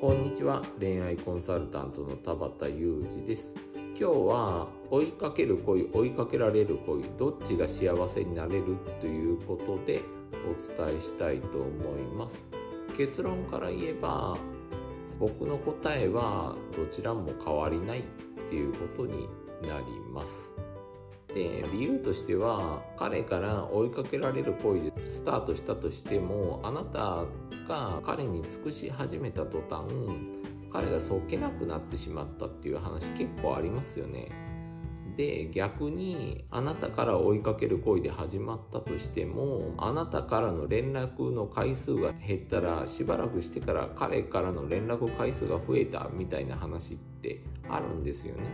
こんにちは。恋愛コンサルタントの田畑裕二です。今日は追いかける恋追いかけられる恋どっちが幸せになれるということでお伝えしたいと思います。結論から言えば僕の答えはどちらも変わりないっていうことになります。で理由としては彼から追いかけられる行為でスタートしたとしてもあなたが彼に尽くし始めた途端彼がそけなくなってしまったっていう話結構ありますよね。で逆にあなたから追いかける行為で始まったとしてもあなたからの連絡の回数が減ったらしばらくしてから彼からの連絡回数が増えたみたいな話ってあるんですよね。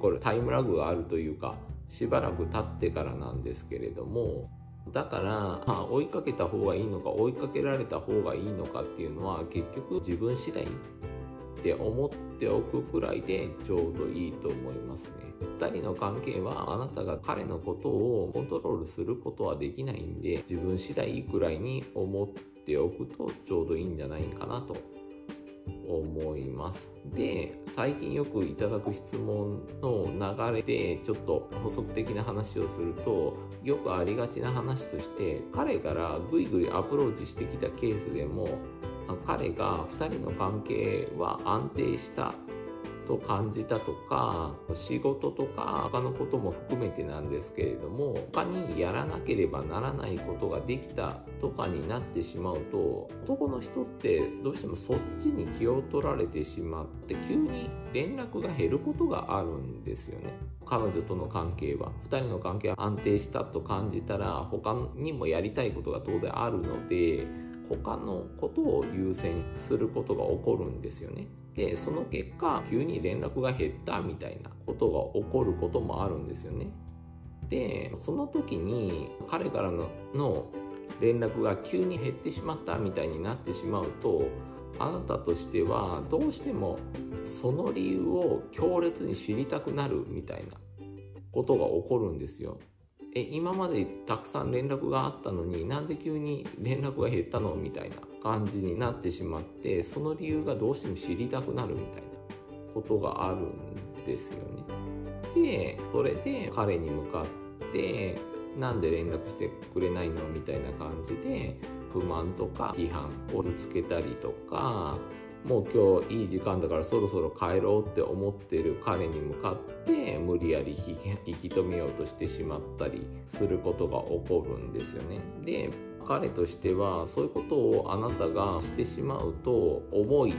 これタイムラグがあるというかしばらく経ってからなんですけれどもだから、ま、追いかけた方がいいのか追いかけられた方がいいのかっていうのは結局自分次第って思っておくくらいでちょうどいいと思いますね。2人の関係はあなたが彼のことをコントロールすることはできないんで自分次第くらいに思っておくとちょうどいいんじゃないかなと思います。で、最近よくいただく質問の流れでちょっと補足的な話をすると、よくありがちな話として、彼からぐいぐいアプローチしてきたケースでも、彼が2人の関係は安定したと感じたとか仕事とか他のことも含めてなんですけれども他にやらなければならないことができたとかになってしまうと男の人ってどうしてもそっちに気を取られてしまって急に連絡が減ることがあるんですよね。彼女との関係は。2人の関係が安定したと感じたら他にもやりたいことが当然あるので他のことを優先することが起こるんですよね。で、その結果、急に連絡が減ったみたいなことが起こることもあるんですよね。で、その時に彼からのの連絡が急に減ってしまったみたいになってしまうと、あなたとしてはどうしてもその理由を強烈に知りたくなるみたいなことが起こるんですよ。え今までたくさん連絡があったのになんで急に連絡が減ったの？みたいな感じになってしまってその理由がどうしても知りたくなるみたいなことがあるんですよね。でそれで彼に向かってなんで連絡してくれないの？みたいな感じで不満とか批判をぶつけたりとかもう今日いい時間だからそろそろ帰ろうって思ってる彼に向かって無理やり引き止めようとしてしまったりすることが起こるんですよね。で彼としてはそういうことをあなたがしてしまうと重いっ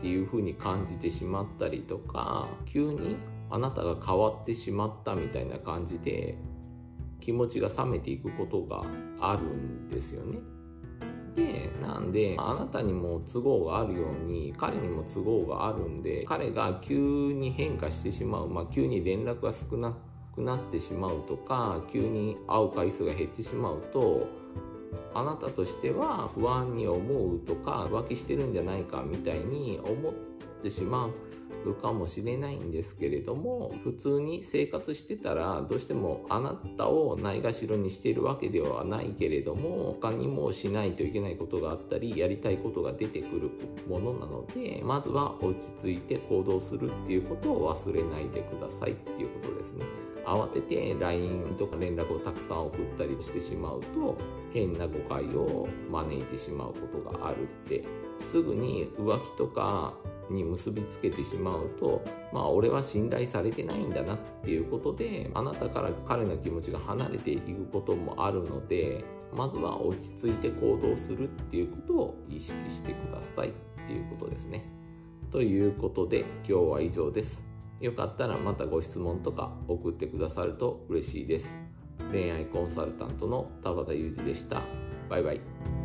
ていうふうに感じてしまったりとか急にあなたが変わってしまったみたいな感じで気持ちが冷めていくことがあるんですよね。でなんであなたにも都合があるように彼にも都合があるんで彼が急に変化してしまう、まあ、急に連絡が少なくなってしまうとか急に会う回数が減ってしまうとあなたとしては不安に思うとか浮気してるんじゃないかみたいに思っててしまうかもしれないんですけれども普通に生活してたらどうしてもあなたをないがしろにしているわけではないけれども他にもしないといけないことがあったりやりたいことが出てくるものなのでまずは落ち着いて行動するっていうことを忘れないでくださいっていうことですね。慌てて LINE とか連絡をたくさん送ったりしてしまうと変な誤解を招いてしまうことがあるってすぐに浮気とかに結びつけてしまうとまあ俺は信頼されてないんだなっていうことであなたから彼の気持ちが離れていくこともあるのでまずは落ち着いて行動するっていうことを意識してくださいっていうことですね。ということで今日は以上です。よかったらまたご質問とか送ってくださると嬉しいです。恋愛コンサルタントの田畑裕二でした。バイバイ。